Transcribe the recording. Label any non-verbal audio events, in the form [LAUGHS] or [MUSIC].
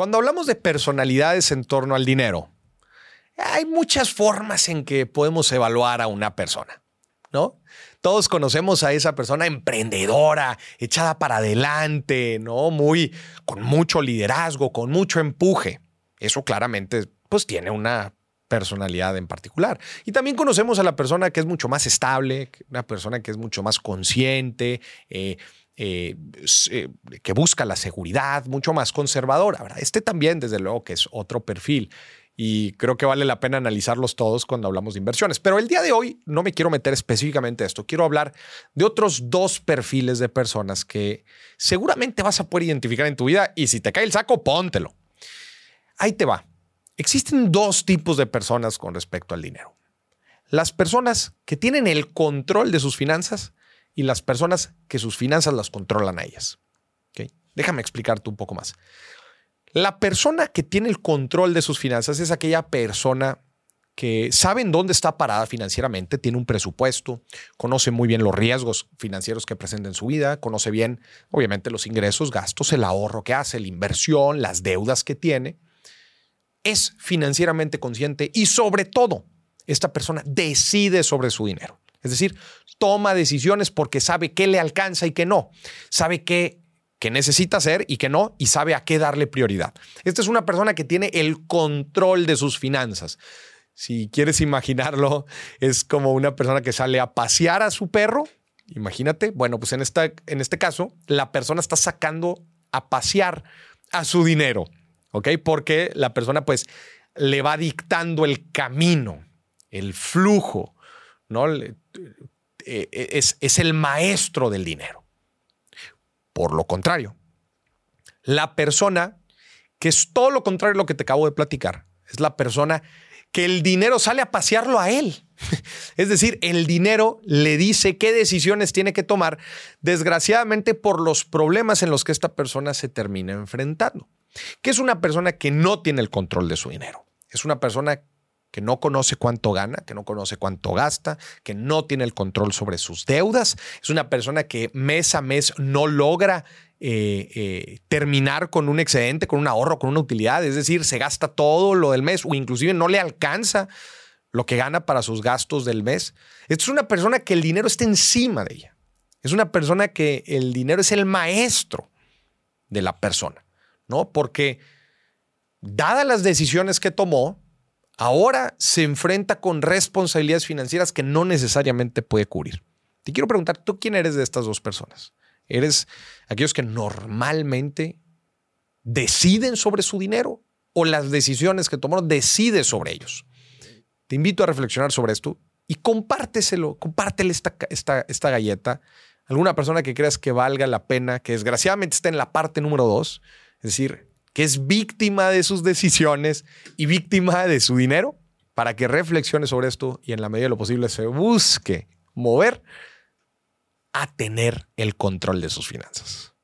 Cuando hablamos de personalidades en torno al dinero, hay muchas formas en que podemos evaluar a una persona, ¿no? Todos conocemos a esa persona emprendedora, echada para adelante, ¿no? Muy, con mucho liderazgo, con mucho empuje. Eso claramente, pues tiene una personalidad en particular. Y también conocemos a la persona que es mucho más estable, una persona que es mucho más consciente, eh, eh, eh, que busca la seguridad, mucho más conservadora. Este también, desde luego, que es otro perfil y creo que vale la pena analizarlos todos cuando hablamos de inversiones. Pero el día de hoy no me quiero meter específicamente a esto, quiero hablar de otros dos perfiles de personas que seguramente vas a poder identificar en tu vida y si te cae el saco, póntelo. Ahí te va. Existen dos tipos de personas con respecto al dinero. Las personas que tienen el control de sus finanzas y las personas que sus finanzas las controlan a ellas. Déjame explicarte un poco más. La persona que tiene el control de sus finanzas es aquella persona que sabe en dónde está parada financieramente, tiene un presupuesto, conoce muy bien los riesgos financieros que presenta en su vida, conoce bien, obviamente, los ingresos, gastos, el ahorro que hace, la inversión, las deudas que tiene. Es financieramente consciente y sobre todo, esta persona decide sobre su dinero. Es decir, toma decisiones porque sabe qué le alcanza y qué no. Sabe qué necesita hacer y que no, y sabe a qué darle prioridad. Esta es una persona que tiene el control de sus finanzas. Si quieres imaginarlo, es como una persona que sale a pasear a su perro. Imagínate, bueno, pues en, esta, en este caso, la persona está sacando a pasear a su dinero, Porque la persona pues le va dictando el camino, el flujo, ¿no? Eh, es, es el maestro del dinero. Por lo contrario, la persona que es todo lo contrario a lo que te acabo de platicar, es la persona que el dinero sale a pasearlo a él. [LAUGHS] Es decir, el dinero le dice qué decisiones tiene que tomar, desgraciadamente por los problemas en los que esta persona se termina enfrentando. Que es una persona que no tiene el control de su dinero. Es una persona que no conoce cuánto gana, que no conoce cuánto gasta, que no tiene el control sobre sus deudas. Es una persona que mes a mes no logra eh, eh, terminar con un excedente, con un ahorro, con una utilidad. Es decir, se gasta todo lo del mes o inclusive no le alcanza lo que gana para sus gastos del mes. Esta es una persona que el dinero está encima de ella. Es una persona que el dinero es el maestro de la persona, ¿no? Porque dadas las decisiones que tomó, ahora se enfrenta con responsabilidades financieras que no necesariamente puede cubrir. Te quiero preguntar, ¿tú quién eres de estas dos personas? ¿Eres aquellos que normalmente deciden sobre su dinero o las decisiones que tomaron decide sobre ellos? Te invito a reflexionar sobre esto y compárteselo, compártele esta, esta, esta galleta alguna persona que creas que valga la pena, que desgraciadamente está en la parte número dos, es decir, que es víctima de sus decisiones y víctima de su dinero, para que reflexione sobre esto y en la medida de lo posible se busque mover a tener el control de sus finanzas.